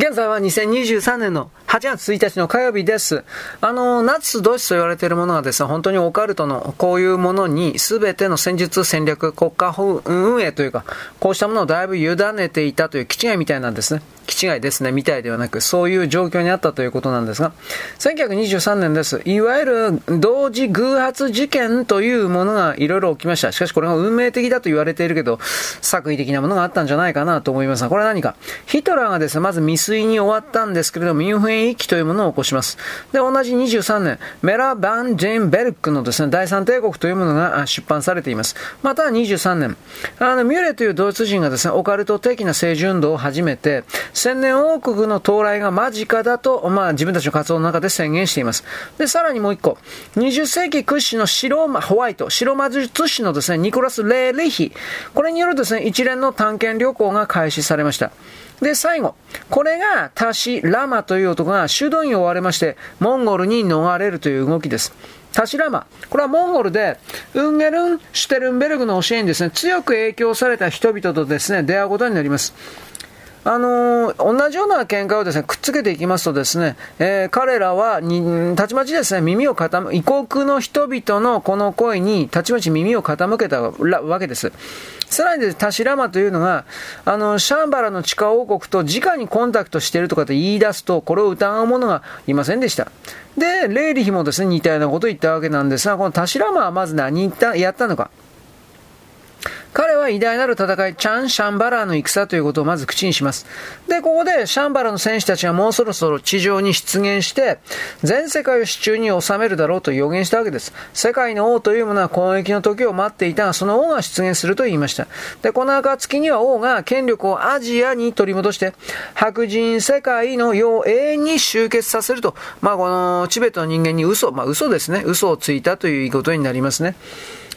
現在は2023年の8月1日の火曜日です。あの、ナチスドイツと言われているものはですね、本当にオカルトのこういうものに全ての戦術戦略、国家運営というか、こうしたものをだいぶ委ねていたという気違いみたいなんですね。気違いですね、みたいではなく、そういう状況にあったということなんですが、1923年です。いわゆる同時偶発事件というものがいろいろ起きました。しかしこれが運命的だと言われているけど、作為的なものがあったんじゃないかなと思いますが、これは何か。ヒトラーがですね、まず未遂に終わったんですけれども、ミュンヘン一揆というものを起こします。で、同じ23年、メラ・バン・ジェンベルクのですね、第三帝国というものが出版されています。また23年、あの、ミュレというドイツ人がですね、オカルト的な政治運動を始めて、千年王国の到来が間近だと、まあ、自分たちの活動の中で宣言しています。で、さらにもう一個、20世紀屈指の白、ホワイト、白魔術師のですね、ニコラス・レーリヒ、これによるですね、一連の探検旅行が開始されました。で、最後。これが、タシ・ラマという男が修道院を追われまして、モンゴルに逃れるという動きです。タシラマ。これはモンゴルで、ウンゲルン・シュテルンベルグの教えにですね、強く影響された人々とですね、出会うことになります。あのー、同じような見解をですね、くっつけていきますとですね、えー、彼らはに、たちまちですね、耳を傾、異国の人々のこの声に、たちまち耳を傾けたわけです。さらにです、タシラマというのが、あの、シャンバラの地下王国と直にコンタクトしているとかと言い出すと、これを疑う者がいませんでした。で、レイリヒもですね、似たようなことを言ったわけなんですが、このタシラマはまず何言った、やったのか。彼は偉大なる戦い、チャン・シャンバラーの戦ということをまず口にします。で、ここでシャンバラの戦士たちがもうそろそろ地上に出現して、全世界を手中に収めるだろうと予言したわけです。世界の王というものは攻撃の時を待っていたが、その王が出現すると言いました。で、この暁には王が権力をアジアに取り戻して、白人世界の世を永遠に集結させると、まあ、このチベットの人間に嘘、まあ、嘘ですね。嘘をついたということになりますね。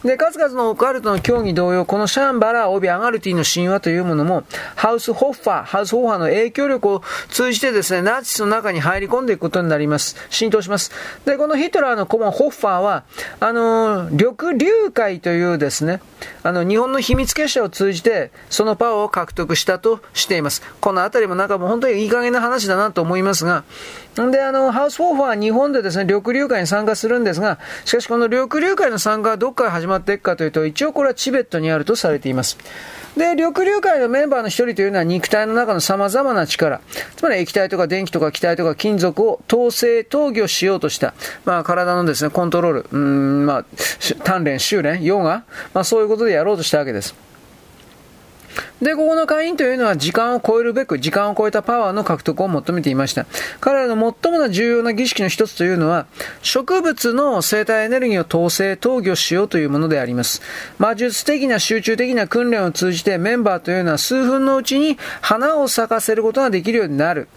で、数々のオカルトの競技同様、このシャンバラオビアガルティの神話というものも、ハウスホッファー、ハウスホッファーの影響力を通じてですね、ナチスの中に入り込んでいくことになります。浸透します。で、このヒトラーの顧問ホッファーは、あの、緑流会というですね、あの、日本の秘密結社を通じて、そのパワーを獲得したとしています。このあたりもなんかもう本当にいい加減な話だなと思いますが、で、あの、ハウスフォーファーは日本でですね、緑流会に参加するんですが、しかしこの緑流会の参加はどこから始まるっていくかというと、一応これはチベットにあるとされています。で、緑流会のメンバーの一人というのは肉体の中の様々な力、つまり液体とか電気とか気体とか金属を統制、投御しようとした、まあ体のですね、コントロール、うん、まあ、鍛錬、修練、ヨガ、まあそういうことでやろうとしたわけです。で、ここの会員というのは時間を超えるべく、時間を超えたパワーの獲得を求めていました。彼らの最も重要な儀式の一つというのは、植物の生態エネルギーを統制、投御しようというものであります。魔術的な集中的な訓練を通じてメンバーというのは数分のうちに花を咲かせることができるようになる。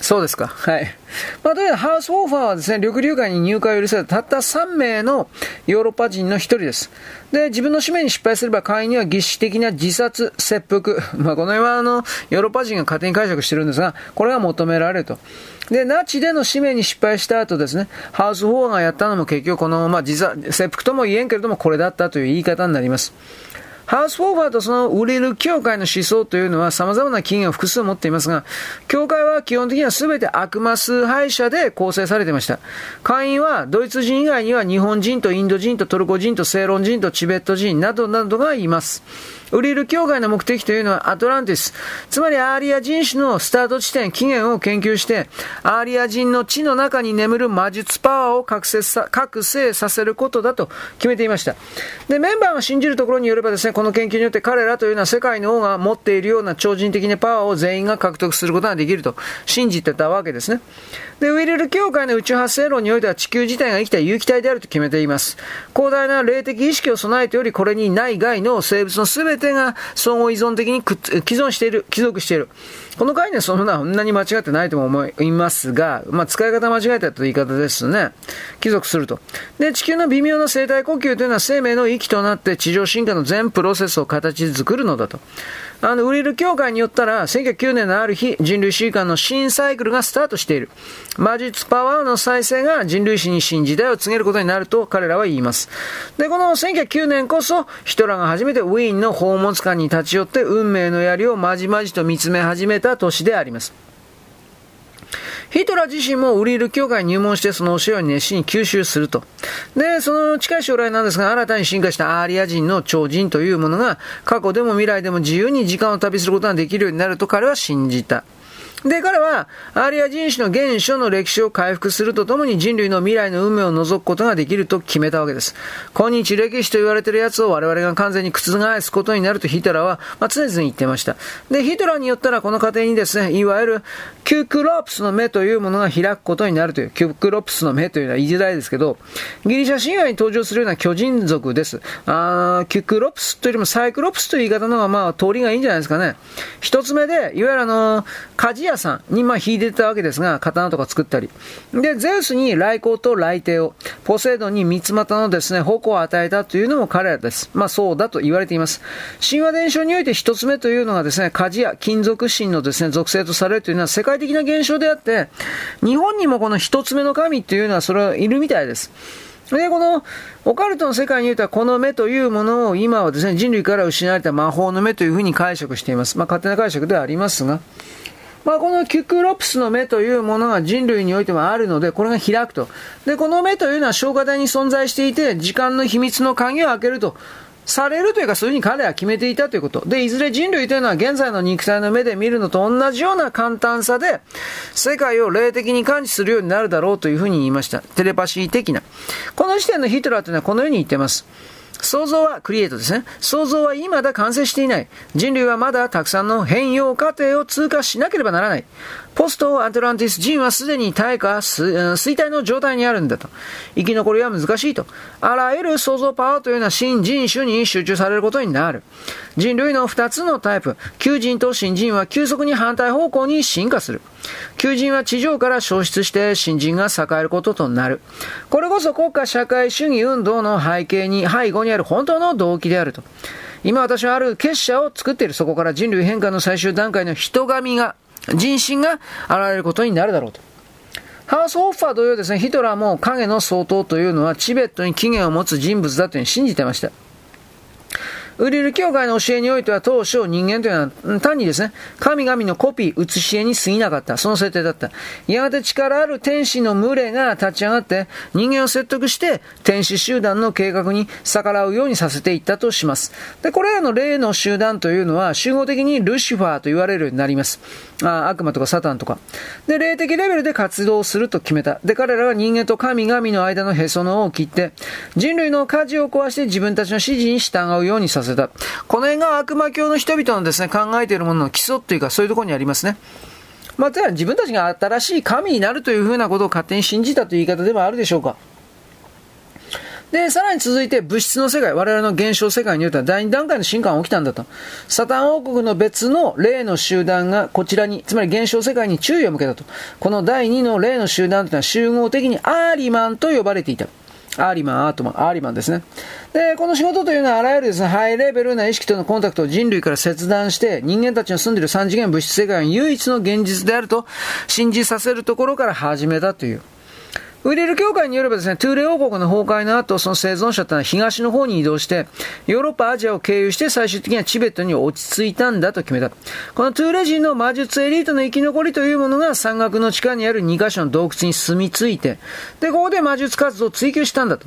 そうですか。はい。まあ、とにかくハウスウォーファーはですね、緑流会に入会を許されたたった3名のヨーロッパ人の一人です。で、自分の使命に失敗すれば会員には儀式的な自殺、切腹。まあ、この辺はあの、ヨーロッパ人が勝手に解釈してるんですが、これが求められると。で、ナチでの使命に失敗した後ですね、ハウスウォーがやったのも結局この、まあ、自殺、切腹とも言えんけれども、これだったという言い方になります。ハウスフォーファーとその売れる教会の思想というのは様々な起源を複数持っていますが、協会は基本的には全て悪魔崇拝者で構成されていました。会員はドイツ人以外には日本人とインド人とトルコ人とセイロン人とチベット人などなどがいます。ヴリル協会の目的というのはアトランティス、つまりアーリア人種のスタート地点、起源を研究して、アーリア人の血の中に眠る魔術パワーを覚醒さ覚醒させることだと決めていました。で、メンバーが信じるところによればですね、この研究によって彼らというのは世界の王が持っているような超人的なパワーを全員が獲得することができると信じてたわけですね。で、ウィルル教会の宇宙発生論においては地球自体が生きた有機体であると決めています。広大な霊的意識を備えており、これにない外の生物の全てが相互依存的に既存している、帰属している。この概念そのものはそんなに間違ってないとも思いますが、まあ、使い方間違えたという言い方ですね。帰属すると。で、地球の微妙な生態呼吸というのは生命の息となって地上進化の全プロセスを形作るのだと。あの、ウリル協会によったら、1909年のある日、人類史観の新サイクルがスタートしている。魔術パワーの再生が人類史に新時代を告げることになると彼らは言います。で、この1909年こそ、ヒトラーが初めてウィーンの訪宝物館に立ち寄って運命の槍をまじまじと見つめ始めた年であります。ヒトラー自身もウリール教会に入門してその教えを熱心に吸収すると。で、その近い将来なんですが、新たに進化したアーリア人の超人というものが、過去でも未来でも自由に時間を旅することができるようになると彼は信じた。で、彼は、アリア人種の原初の歴史を回復するとともに人類の未来の運命を除くことができると決めたわけです。今日歴史と言われているやつを我々が完全に覆すことになるとヒトラーは、まあ、常々言ってました。で、ヒトラーによったらこの過程にですね、いわゆるキュクロプスの目というものが開くことになるという、キュクロプスの目というのは言いづらいですけど、ギリシャ神話に登場するような巨人族です。あキュクロプスというよりもサイクロプスという言い方の方がまあ通りがいいんじゃないですかね。一つ目で、いわゆるあの、鍛冶屋さんにまあ引いてたわけですが、刀とか作ったり。で、ゼウスに来光と来帝を、ポセイドンに三つ股のですね、矛を与えたというのも彼らです。まあそうだと言われています。神話伝承において一つ目というのがですね、鍛冶屋、金属神のですね、属性とされるというのは世界的な現象であって、日本にもこの一つ目の神っていうのはそれはいるみたいです。で、この、オカルトの世界においては、この目というものを今はですね、人類から失われた魔法の目というふうに解釈しています。まあ、勝手な解釈ではありますが。まあ、このキュクロプスの目というものが人類においてはあるので、これが開くと。で、この目というのは消化体に存在していて、時間の秘密の鍵を開けると。されるというか、そういうふうに彼は決めていたということ。で、いずれ人類というのは現在の肉体の目で見るのと同じような簡単さで、世界を霊的に感知するようになるだろうというふうに言いました。テレパシー的な。この時点のヒトラーというのはこのように言っています。想像はクリエイトですね。想像は未だ完成していない。人類はまだたくさんの変容過程を通過しなければならない。ポストアトランティス人はすでに耐えか衰退の状態にあるんだと。生き残りは難しいと。あらゆる創造パワーというのは新人種に集中されることになる。人類の2つのタイプ、旧人と新人は急速に反対方向に進化する。旧人は地上から消失して新人が栄えることとなる。これこそ国家社会主義運動の背景に、背後にある本当の動機であると。今私はある結社を作っている。そこから人類変化の最終段階の人神が人心が現れることになるだろうと。ハウス・ホッファー同様ですね、ヒトラーも影の総統というのはチベットに起源を持つ人物だというふうに信じてました。ウリル教会の教えにおいては当初人間というのは単にですね、神々のコピー、写し絵に過ぎなかった。その設定だった。やがて力ある天使の群れが立ち上がって人間を説得して天使集団の計画に逆らうようにさせていったとします。で、これらの霊の集団というのは集合的にルシファーと言われるようになります。あ悪魔とかサタンとか。で、霊的レベルで活動すると決めた。で、彼らは人間と神々の間のへその緒を切って、人類の舵を壊して自分たちの指示に従うようにさせた。この辺が悪魔教の人々のですね、考えているものの基礎というか、そういうところにありますね。まあ、自分たちが新しい神になるというふうなことを勝手に信じたという言い方でもあるでしょうか。で、さらに続いて物質の世界、我々の現象世界においては第2段階の進化が起きたんだと。サタン王国の別の霊の集団がこちらに、つまり現象世界に注意を向けたと。この第2の霊の集団というのは集合的にアーリマンと呼ばれていた。アーリマン、アートマン、アーリマンですね。で、この仕事というのはあらゆるですね、ハイレベルな意識とのコンタクトを人類から切断して、人間たちの住んでいる三次元物質世界の唯一の現実であると信じさせるところから始めたという。ウリル教会によればですね、トゥーレ王国の崩壊の後、その生存者というのは東の方に移動して、ヨーロッパ、アジアを経由して最終的にはチベットに落ち着いたんだと決めた。このトゥーレ人の魔術エリートの生き残りというものが山岳の地下にある2カ所の洞窟に住み着いて、で、ここで魔術活動を追求したんだと。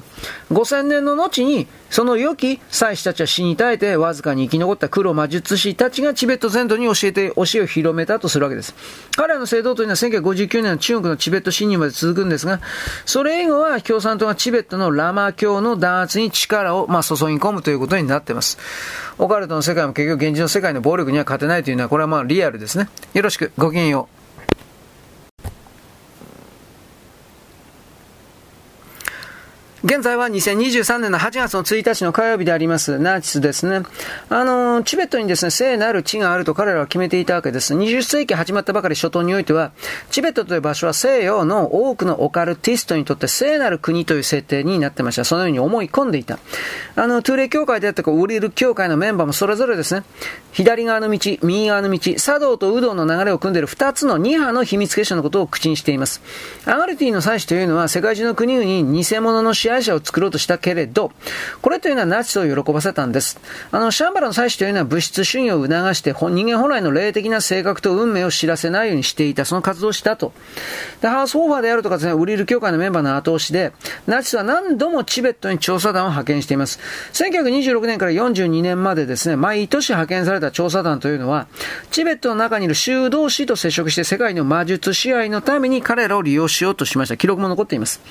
5000年の後に、その良き祭司たちは死に絶えて、わずかに生き残った黒魔術師たちがチベット全土に教えて、教えを広めたとするわけです。彼らの聖堂というのは1959年の中国のチベット侵入まで続くんですが、それ以後は共産党がチベットのラマ教の弾圧に力を、まあ、注ぎ込むということになっています。オカルトの世界も結局現実の世界の暴力には勝てないというのは、これはまあリアルですね。よろしく、ごきげんよう。現在は2023年の8月の1日の火曜日であります、ナチスですね。あの、チベットにですね、聖なる地があると彼らは決めていたわけです。20世紀始まったばかり初頭においては、チベットという場所は西洋の多くのオカルティストにとって聖なる国という設定になってました。そのように思い込んでいた。あの、トゥーレ教会であったか、ウリル教会のメンバーもそれぞれですね、左側の道、右側の道、茶道とウドの流れを組んでいる2つの2派の秘密結社のことを口にしています。アガルティの祭司というのは世界中の国々に偽物の支配会社を作ろうとしたけれど、これというのはナチスを喜ばせたんです。あの、シャンバラの祭司というのは物質主義を促して、人間本来の霊的な性格と運命を知らせないようにしていた、その活動をしたと。で、ハウスオーファーであるとかですね、ウリル協会のメンバーの後押しで、ナチスは何度もチベットに調査団を派遣しています。1926年から42年までですね、毎年派遣された調査団というのは、チベットの中にいる修道士と接触して世界の魔術支配のために彼らを利用しようとしました。記録も残っています。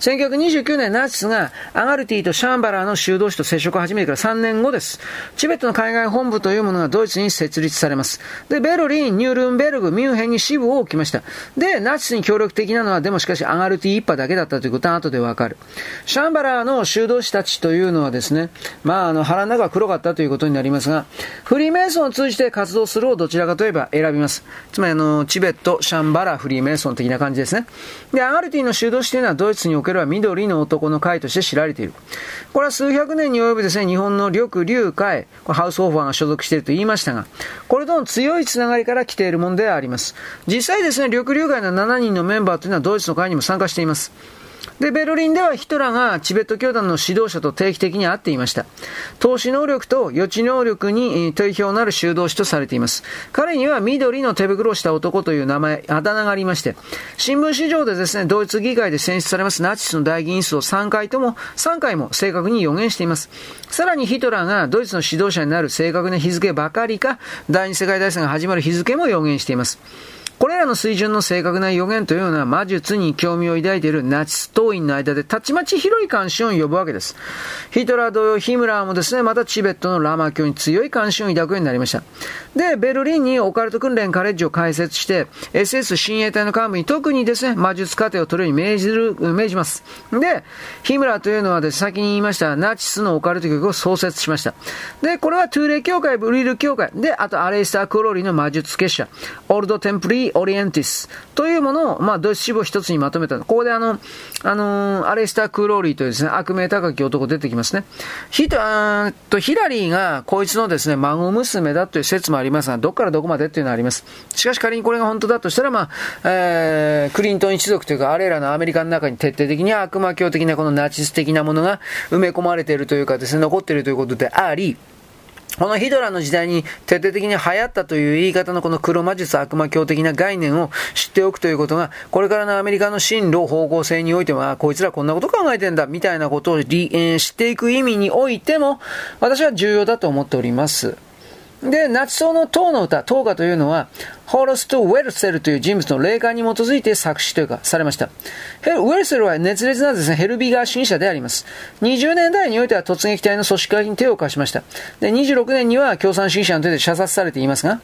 1929年ナチスがアガルティとシャンバラーの修道士と接触を始めてから3年後です。チベットの海外本部というものがドイツに設立されます。で、ベルリン、ニュールンベルグ、ミュンヘンに支部を置きました。で、ナチスに協力的なのは、でもしかしアガルティ一派だけだったということは後でわかる。シャンバラーの修道士たちというのはですね、まあ、あの、腹の中が黒かったということになりますが、フリーメイソンを通じて活動するをどちらかといえば選びます。つまり、あの、チベット、シャンバラー、フリーメイソン的な感じですね。で、アガルティの修道士というのはドイツにおけるは緑の男の会として知られている。これは数百年に及ぶですね、日本の緑竜会、ハウスオファーが所属していると言いましたが、これとの強いつながりから来ているものではあります。実際ですね、緑竜会の7人のメンバーというのはドイツの会にも参加しています。で、ベルリンではヒトラーがチベット教団の指導者と定期的に会っていました。投資能力と予知能力に定評のある修道士とされています。彼には緑の手袋をした男という名前、あだ名がありまして、新聞市場でですね、ドイツ議会で選出されますナチスの大議員数を3回とも、3回も正確に予言しています。さらにヒトラーがドイツの指導者になる正確な日付ばかりか、第二次世界大戦が始まる日付も予言しています。これらの水準の正確な予言というのは魔術に興味を抱いているナチス党員の間でたちまち広い関心を呼ぶわけです。ヒトラー同様ヒムラーもですね、またチベットのラマ教に強い関心を抱くようになりました。で、ベルリンにオカルト訓練カレッジを開設して、SS 親衛隊の幹部に特にですね、魔術過程を取るように命じる、命じます。で、ヒムラーというのはです、ね、先に言いましたナチスのオカルト局を創設しました。で、これはトゥーレ教会、ブリル教会、で、あとアレイスター・クローリーの魔術結社、オールド・テンプリー・オリエンティスというものを、まあ、ドイツ支部を一つにまとめた。ここであの、あのー、アレイスター・クロウリーというですね、悪名高き男出てきますね。ヒと、と、ヒラリーがこいつのですね、孫娘だという説もありますが、どっからどこまでっていうのはあります。しかし仮にこれが本当だとしたら、まあ、えー、クリントン一族というか、あれらのアメリカの中に徹底的に悪魔教的なこのナチス的なものが埋め込まれているというかですね、残っているということであり、このヒドラの時代に徹底的に流行ったという言い方のこの黒魔術悪魔教的な概念を知っておくということが、これからのアメリカの進路方向性においては、こいつらこんなこと考えてんだ、みたいなことを、えー、知っていく意味においても、私は重要だと思っております。で、夏草の塔の歌、塔歌というのは、ホーロスト・ウェルセルという人物の霊感に基づいて作詞というか、されました。ウェルセルは熱烈なですね、ヘルビガー主義者であります。20年代においては突撃隊の組織化に手を貸しました。で、26年には共産主義者の手で射殺されていますが、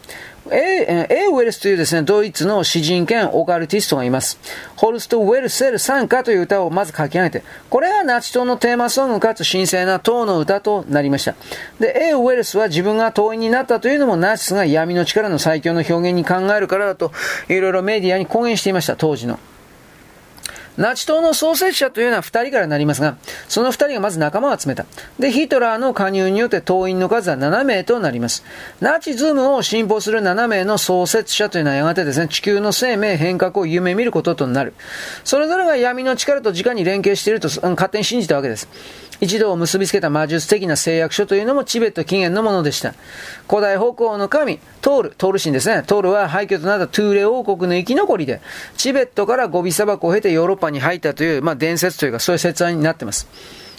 エーウェルスというですね、ドイツの詩人兼オカルティストがいます。ホルスト・ウェルセル参加という歌をまず書き上げて、これがナチ党のテーマソングかつ神聖な党の歌となりました。で、A ウェルスは自分が党員になったというのもナチスが闇の力の最強の表現に考えるからだと、いろいろメディアに公言していました、当時の。ナチ党の創設者というのは二人からなりますが、その二人がまず仲間を集めた。で、ヒトラーの加入によって党員の数は7名となります。ナチズムを信奉する7名の創設者というのはやがてですね、地球の生命変革を夢見ることとなる。それぞれが闇の力と直に連携していると勝手に信じたわけです。一度を結びつけた魔術的な誓約書というのもチベット起源のものでした。古代北欧の神、トール、トール神ですね。トールは廃墟となったトゥーレ王国の生き残りで、チベットからゴビ砂漠を経てヨーロッパに入ったという、まあ、伝説というか、そういう説案になっています。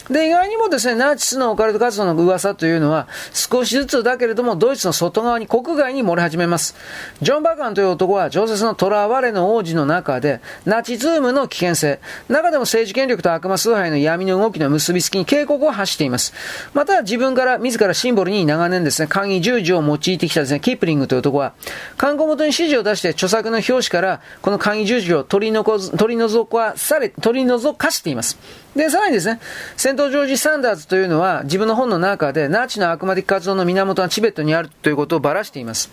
で、意外にもですね、ナチスのオカルト活動の噂というのは、少しずつだけれども、ドイツの外側に、国外に漏れ始めます。ジョン・バカンという男は、常設の囚われの王子の中で、ナチズームの危険性、中でも政治権力と悪魔崇拝の闇の動きの結びつきに警告を発しています。また、自分から、自らシンボルに長年ですね、簡易十字を用いてきたですね、キープリングという男は、観光元に指示を出して、著作の表紙から、この簡易十字を取り除取り除かされ、取り除かしています。で、さらにですね、セント・ジョージ・サンダーズというのは、自分の本の中で、ナチの悪魔的活動の源はチベットにあるということをばらしています。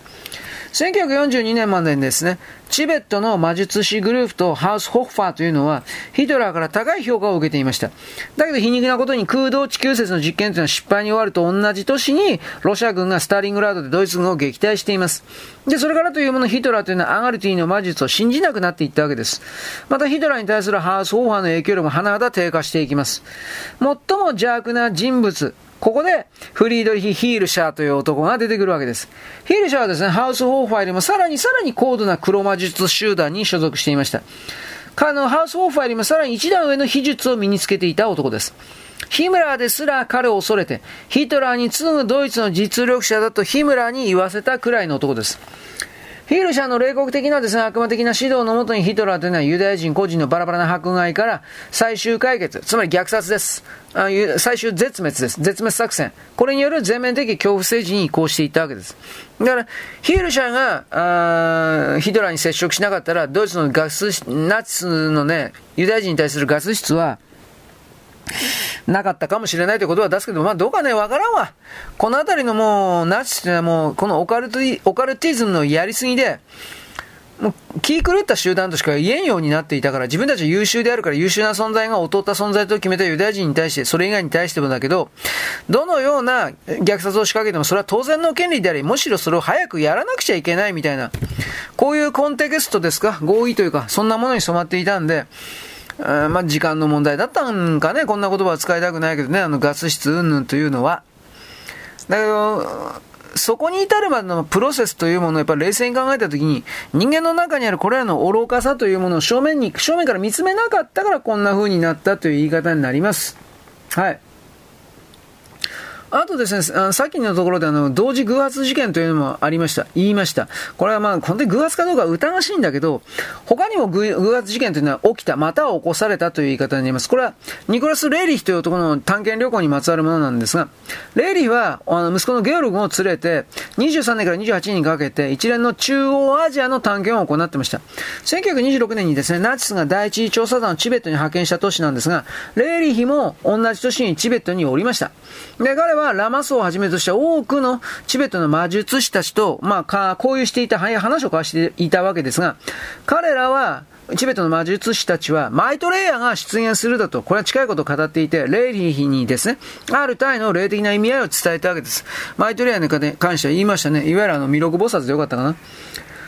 1942年までにですね、チベットの魔術師グループとハウス・ホッファーというのは、ヒトラーから高い評価を受けていました。だけど皮肉なことに空洞地球説の実験というのは失敗に終わると同じ年に、ロシア軍がスターリングラードでドイツ軍を撃退しています。で、それからというものヒトラーというのはアガルティの魔術を信じなくなっていったわけです。またヒトラーに対するハウス・ホッファーの影響力も甚だ低下していきます。最も邪悪な人物、ここで、フリードリヒ・ヒールシャーという男が出てくるわけです。ヒールシャーはですね、ハウス・ホーファーよりもさらにさらに高度な黒魔術集団に所属していました。彼のハウス・ホーファーよりもさらに一段上の秘術を身につけていた男です。ヒムラーですら彼を恐れて、ヒトラーに次ぐドイツの実力者だとヒムラーに言わせたくらいの男です。ヒール社の冷酷的なですね、悪魔的な指導のもとにヒトラーというのはユダヤ人個人のバラバラな迫害から最終解決、つまり虐殺です。あ最終絶滅です。絶滅作戦。これによる全面的恐怖政治に移行していったわけです。だから、ヒール社がヒトラーに接触しなかったら、ドイツのガス、ナチスのね、ユダヤ人に対するガス室は、なかったかもしれないということは出すけど、まあどうかね、わからんわ。このあたりのもう、ナチスってのはもう、このオカルトオカルティズムのやりすぎで、もう気狂った集団としか言えんようになっていたから、自分たちは優秀であるから優秀な存在が劣った存在と決めたユダヤ人に対して、それ以外に対してもだけど、どのような虐殺を仕掛けてもそれは当然の権利であり、むしろそれを早くやらなくちゃいけないみたいな、こういうコンテクストですか？合意というか、そんなものに染まっていたんで、まあ、時間の問題だったんかね、こんな言葉は使いたくないけどね、あのガス室云々というのは。だけど、そこに至るまでのプロセスというものをやっぱり冷静に考えたときに、人間の中にあるこれらの愚かさというものを正面に、正面から見つめなかったからこんな風になったという言い方になります。はい。あとですね、さっきのところであの、同時偶発事件というのもありました。言いました。これはまあ、本当に偶発かどうか疑わしいんだけど、他にも偶発事件というのは起きた、または起こされたという言い方になります。これは、ニコラス・レイリヒという男の探検旅行にまつわるものなんですが、レイリヒは、あの、息子のゲオルグを連れて、23年から28年にかけて、一連の中央アジアの探検を行ってました。1926年にですね、ナチスが第一次調査団をチベットに派遣した都市なんですが、レイリヒも同じ年にチベットにおりました。で、彼ははラマスをはじめとした多くのチベットの魔術師たちと、まあ、交流していた、話を交わしていたわけですが、彼らは、チベットの魔術師たちは、マイトレイヤーが出現するだと、これは近いことを語っていて、レイリーにですね、ある体の霊的な意味合いを伝えたわけです。マイトレイヤーに関しては言いましたね。いわゆるあの、弥勒菩薩でよかったかな。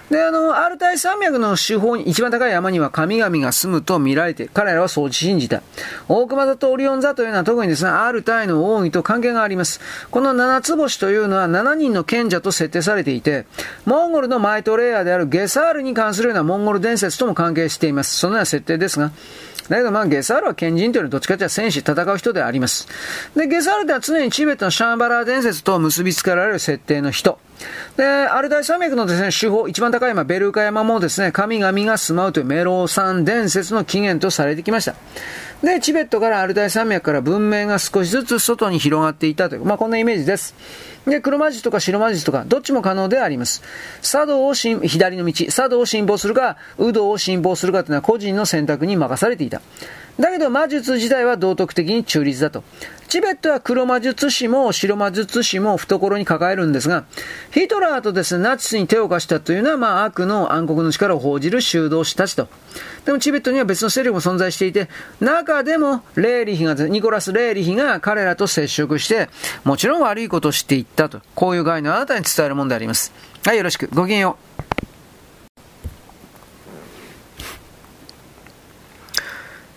で、あの、アルタイ山脈の手法に、一番高い山には神々が住むと見られて、彼らはそう信じた。大熊座とオリオン座というのは特にですね、アルタイの王位と関係があります。この七つ星というのは7人の賢者と設定されていて、モンゴルのマイトレイヤーであるゲサールに関するようなモンゴル伝説とも関係しています。そのような設定ですが、だけどまあゲサールは賢人というよりどっちかというと戦士、戦う人であります。で、ゲサールでは常にチベットのシャンバラー伝説と結びつけられる設定の人。で、アルタイ山脈のですね、手法、一番高い山、ベルカ山もですね、神々が住まうというメロー山伝説の起源とされてきました。で、チベットからアルタイ山脈から文明が少しずつ外に広がっていたという、まあこんなイメージです。で、黒魔術とか白魔術とか、どっちも可能であります。茶道を左の道、茶道を信奉するか、右道を信奉するかというのは個人の選択に任されていた。だけど魔術自体は道徳的に中立だと。チベットは黒魔術師も白魔術師も懐に抱えるんですが、ヒトラーとですね、ナチスに手を貸したというのは、まあ悪の暗黒の力を報じる修道士たちと。でもチベットには別の勢力も存在していて、中でもレーリヒが、ニコラス・レーリヒが彼らと接触して、もちろん悪いことをしていったと。こういう概念をあなたに伝えるものであります。はい、よろしく。ごきげんよう。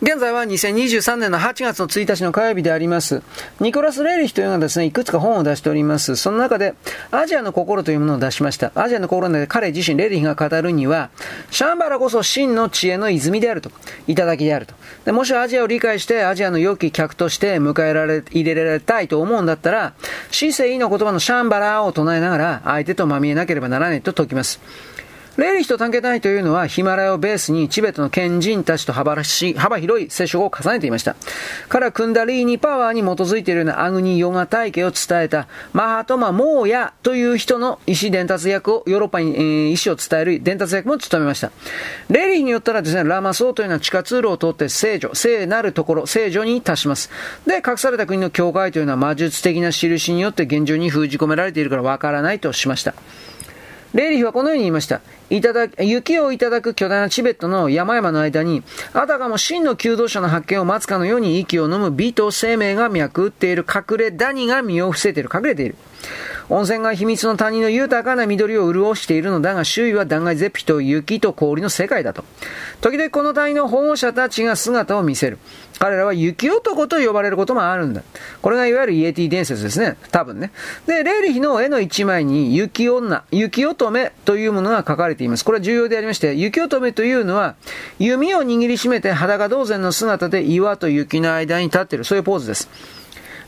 現在は2023年の8月の1日の火曜日であります。ニコラス・レイリヒというのがですね、いくつか本を出しております。その中で、アジアの心というものを出しました。アジアの心で彼自身、レイリヒが語るには、シャンバラこそ真の知恵の泉であると。頂きであると。でもしアジアを理解して、アジアの良き客として迎えられ、入れられたいと思うんだったら、死生意の言葉のシャンバラを唱えながら、相手とまみえなければならないと説きます。レーリヒと探検隊というのはヒマラヤをベースにチベットの賢人たちと幅幅広い接触を重ねていました。からクンダリーニパワーに基づいているようなアグニヨガ体系を伝えたマハトマ・モーヤという人の意思伝達役をヨーロッパに、えー、意思を伝える伝達役も務めました。レーリヒによったらですね、ラマソーというのは地下通路を通って聖女、聖なるところ、聖女に達します。で、隠された国の教会というのは魔術的な印によって現状に封じ込められているからわからないとしました。レーリヒはこのように言いました。いただ雪をいただく巨大なチベットの山々の間に、あたかも真の求道者の発見を待つかのように息を飲む美と生命が脈打っている隠れダニが身を伏せている、隠れている。温泉が秘密の谷の豊かな緑を潤しているのだが、周囲は断崖絶壁と雪と氷の世界だと。時々この谷の保護者たちが姿を見せる。彼らは雪男と呼ばれることもあるんだ。これがいわゆるイエティ伝説ですね。多分ね。で、レーリヒの絵の一枚に雪女、雪乙女というものが書かれています。これは重要でありまして、雪乙女というのは、弓を握りしめて裸同然の姿で岩と雪の間に立っている。そういうポーズです。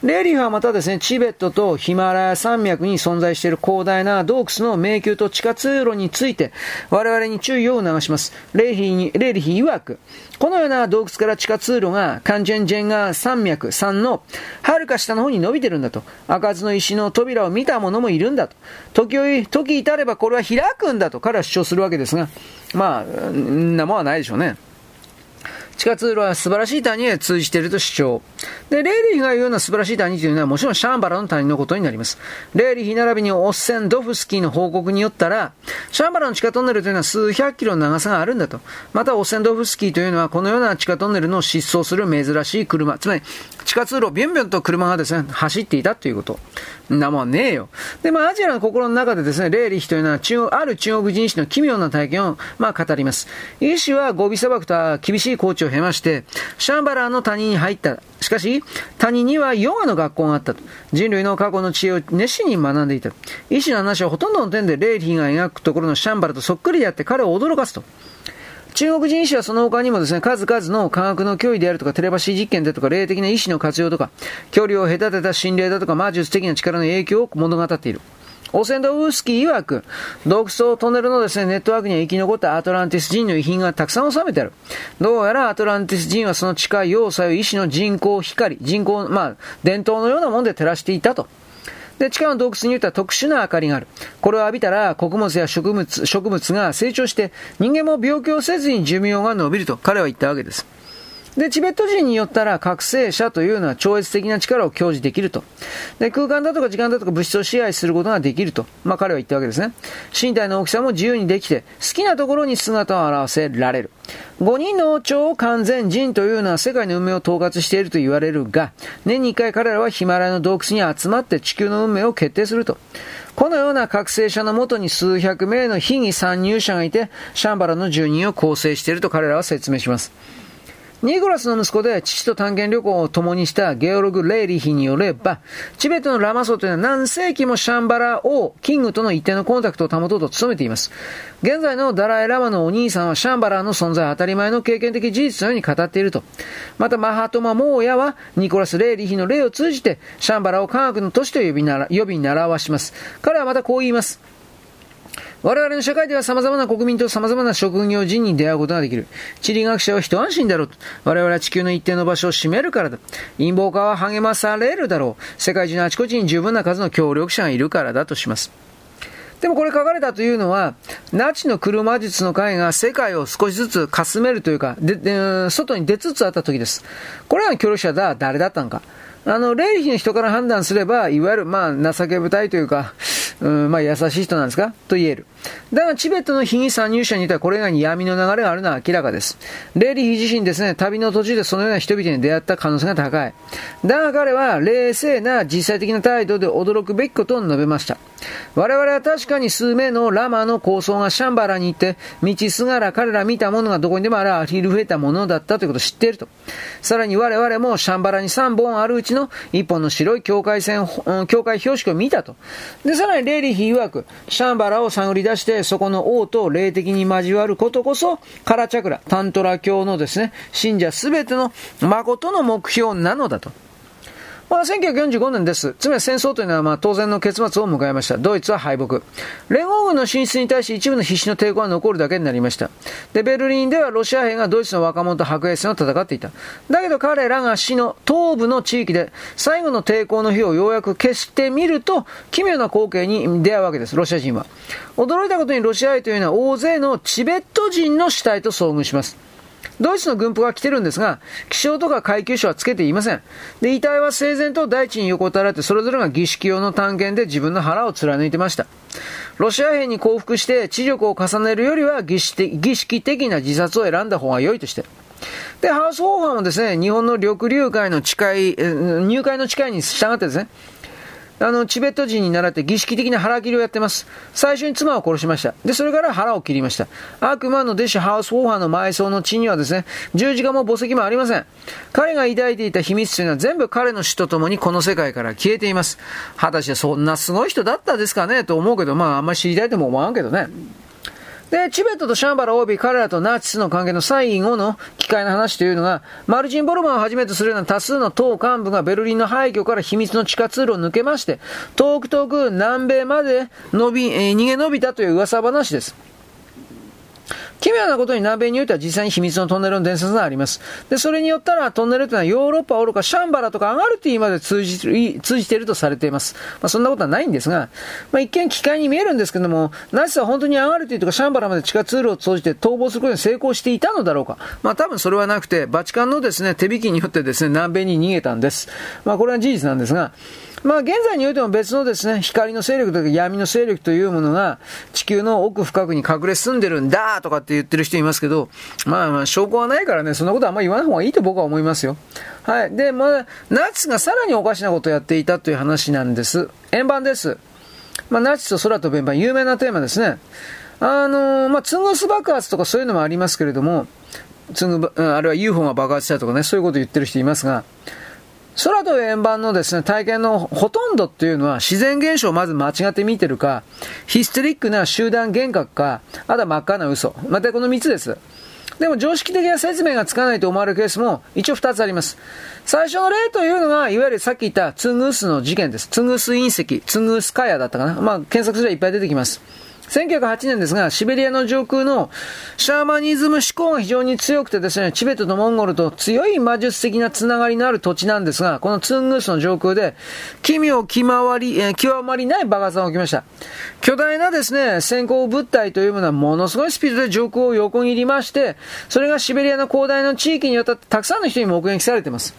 レリーはまたですね、チベットとヒマラヤ山脈に存在している広大な洞窟の迷宮と地下通路について、我々に注意を促します。レリーに、レリー曰く、このような洞窟から地下通路が、カンジェンジェンガ山脈3の、遥か下の方に伸びてるんだと。開かずの石の扉を見た者もいるんだと。時折、時至ればこれは開くんだと彼は主張するわけですが、まあ、んなもんはないでしょうね。地下通路は素晴らしい谷へ通じていると主張。で、レーリヒが言うような素晴らしい谷というのはもちろんシャンバラの谷のことになります。レーリヒ並びにオッセン・ドフスキーの報告によったら、シャンバラの地下トンネルというのは数百キロの長さがあるんだと。また、オッセン・ドフスキーというのはこのような地下トンネルの失踪する珍しい車、つまり地下通路をビュンビュンと車がですね、走っていたということ。なもんねえよ。で、まあ、アジアの心の中でですね、レーリヒというのは中ある中国人医師の奇妙な体験を、まあ、語ります。医師はゴビ砂漠とは厳しいコーチを経まして、シャンバラーの谷に入った。しかし、谷にはヨガの学校があったと。人類の過去の知恵を熱心に学んでいた。医師の話はほとんどの点でレーリヒが描くところのシャンバラとそっくりであって彼を驚かすと。中国人医師はその他にもですね、数々の科学の脅威であるとか、テレパシー実験だとか、霊的な意志の活用とか、距離を隔てた心霊だとか、魔術的な力の影響を物語っている。オセンドウースキー曰く、洞窟トンネルのですね、ネットワークには生き残ったアトランティス人の遺品がたくさん収めてある。どうやらアトランティス人はその地下要塞を医師の人工光、人工、まあ、伝統のようなもので照らしていたと。で、地下の洞窟に言った特殊な明かりがある。これを浴びたら、穀物や植物、植物が成長して、人間も病気をせずに寿命が伸びると彼は言ったわけです。で、チベット人によったら、覚醒者というのは超越的な力を享受できると。で、空間だとか時間だとか物質を支配することができると。まあ彼は言ったわけですね。身体の大きさも自由にできて、好きなところに姿を現せられる。5人の超完全人というのは世界の運命を統括していると言われるが、年に1回彼らはヒマラヤの洞窟に集まって地球の運命を決定すると。このような覚醒者のもとに数百名の非に参入者がいて、シャンバラの住人を構成していると彼らは説明します。ニコラスの息子で父と探検旅行を共にしたゲオログ・レイリヒによれば、チベットのラマソというのは何世紀もシャンバラ王、キングとの一定のコンタクトを保とうと努めています。現在のダライ・ラマのお兄さんはシャンバラの存在当たり前の経験的事実のように語っていると。また、マハトマ・モーヤは、ニコラス・レイリヒの例を通じて、シャンバラを科学の都市と呼びなら、呼び習わします。彼はまたこう言います。我々の社会では様々な国民と様々な職業人に出会うことができる。地理学者は一安心だろう。我々は地球の一定の場所を占めるからだ。陰謀家は励まされるだろう。世界中のあちこちに十分な数の協力者がいるからだとします。でもこれ書かれたというのは、ナチの車術の会が世界を少しずつかすめるというか、で、で外に出つつあった時です。これらの協力者は誰だったのか。あの、霊力の人から判断すれば、いわゆる、まあ、情け深いというか、うん、まあ、優しい人なんですか？と言える。だが、チベットの非参入者にいたらこれ以外に闇の流れがあるのは明らかです。レイリヒ自身ですね、旅の途中でそのような人々に出会った可能性が高い。だが彼は、冷静な実際的な態度で驚くべきことを述べました。我々は確かに数名のラマの構想がシャンバラに行って、道すがら彼ら見たものがどこにでもあるアヒル増えたものだったということを知っていると。さらに我々もシャンバラに3本あるうちの1本の白い境界線、境界標識を見たと。で、さらにレリヒ曰く、シャンバラを探り出して、そこの王と霊的に交わることこそ、カラチャクラ、タントラ教のですね、信者すべての誠の目標なのだと。まあ、1945年です。つまり戦争というのはまあ当然の結末を迎えました。ドイツは敗北。連合軍の進出に対し一部の必死の抵抗が残るだけになりました。で、ベルリンではロシア兵がドイツの若者と白兵戦を戦っていた。だけど彼らが死の東部の地域で最後の抵抗の日をようやく消してみると、奇妙な光景に出会うわけです、ロシア人は。驚いたことにロシア兵というのは大勢のチベット人の死体と遭遇します。ドイツの軍服が来てるんですが、気象とか階級書はつけていません。で、遺体は整然と大地に横たられて、それぞれが儀式用の探検で自分の腹を貫いてました。ロシア兵に降伏して知力を重ねるよりは儀式的な自殺を選んだ方が良いとして。で、ハウス法案もですね、日本の緑流会の誓い、入会の誓いに従ってですね、あの、チベット人に習って儀式的な腹切りをやってます。最初に妻を殺しました。で、それから腹を切りました。悪魔の弟子ハウスフォーハーの埋葬の地にはですね、十字架も墓石もありません。彼が抱いていた秘密というのは全部彼の死とともにこの世界から消えています。果たしてそんなすごい人だったですかね？と思うけど、まああんまり知りたいとも思わんけどね。で、チベットとシャンバラ及び彼らとナチスの関係の最後の機会の話というのが、マルチン・ボルマンをはじめとするような多数の党幹部がベルリンの廃墟から秘密の地下通路を抜けまして、遠く遠く南米まで伸び、えー、逃げ延びたという噂話です。奇妙なことに南米においては実際に秘密のトンネルの伝説があります。で、それによったらトンネルというのはヨーロッパおろかシャンバラとかアガルティまで通じ通じているとされています。まあそんなことはないんですが、まあ一見機械に見えるんですけども、ナチスは本当にアガルティとかシャンバラまで地下通路を通じて逃亡することに成功していたのだろうか。まあ多分それはなくて、バチカンのですね、手引きによってですね、南米に逃げたんです。まあこれは事実なんですが、まあ現在においても別のですね、光の勢力とか闇の勢力というものが地球の奥深くに隠れ住んでるんだとかって言ってる人いますけど、まあまあ証拠はないからね、そんなことはあんまり言わない方がいいと僕は思いますよ。はい。で、まあ、ナチスがさらにおかしなことをやっていたという話なんです。円盤です。まあ、ナチスと空飛ぶ円盤、有名なテーマですね。あのー、まあ、ツングス爆発とかそういうのもありますけれども、ツング、あるいは UFO が爆発したとかね、そういうことを言ってる人いますが、空飛ぶ円盤のですね、体験のほとんどっていうのは自然現象をまず間違って見てるか、ヒステリックな集団幻覚か、あとは真っ赤な嘘。またこの3つです。でも常識的な説明がつかないと思われるケースも一応2つあります。最初の例というのが、いわゆるさっき言ったツングースの事件です。ツングース隕石、ツングースカヤだったかな。まあ検索すればいっぱい出てきます。1908年ですが、シベリアの上空のシャーマニズム思考が非常に強くてですね、チベットとモンゴルと強い魔術的なつながりのある土地なんですが、このツングースの上空で、奇妙極まり、えー、極まりない爆発が起きました。巨大なですね、先行物体というものはものすごいスピードで上空を横切りまして、それがシベリアの広大な地域にわたってたくさんの人に目撃されています。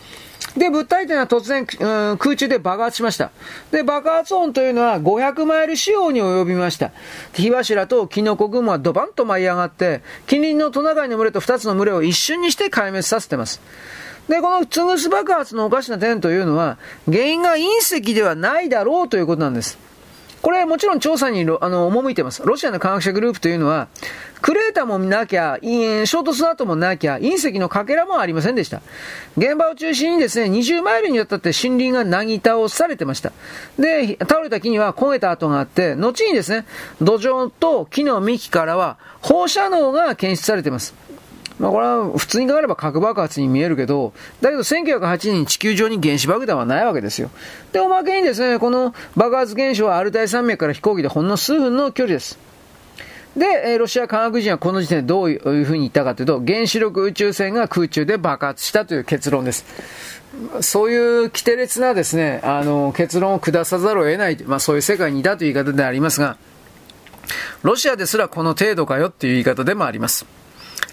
で、物体というのは突然、うん、空中で爆発しました。で、爆発音というのは500マイル仕様に及びました。火柱とキノコ雲はドバンと舞い上がって、近隣のトナカイの群れと2つの群れを一瞬にして壊滅させてます。で、このツグス爆発のおかしな点というのは、原因が隕石ではないだろうということなんです。これもちろん調査にあの赴いてます。ロシアの科学者グループというのは、クレーターもなきゃ、衝突の後もなきゃ、隕石のかけらもありませんでした。現場を中心にですね、20マイルにわたって森林がなぎ倒されてました。で、倒れた木には焦げた跡があって、後にですね、土壌と木の幹からは放射能が検出されています。まあこれは普通に考えれば核爆発に見えるけど、だけど1908年に地球上に原子爆弾はないわけですよ。で、おまけにですね、この爆発現象はアルタイ山脈から飛行機でほんの数分の距離です。で、ロシア科学人はこの時点でどういうふうに言ったかというと、原子力宇宙船が空中で爆発したという結論です。そういう規定列なですね、あの、結論を下さざるを得ない、まあそういう世界にいたという言い方でありますが、ロシアですらこの程度かよっていう言い方でもあります。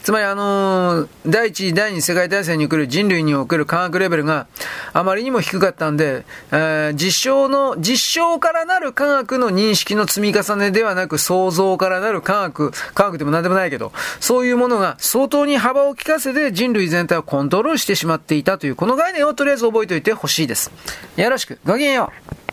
つまりあのー、第一次、第二次世界大戦における人類における科学レベルがあまりにも低かったんで、えー、実証の、実証からなる科学の認識の積み重ねではなく、想像からなる科学、科学でも何でもないけど、そういうものが相当に幅を利かせて人類全体をコントロールしてしまっていたという、この概念をとりあえず覚えておいてほしいです。よろしく、ごきげんよう。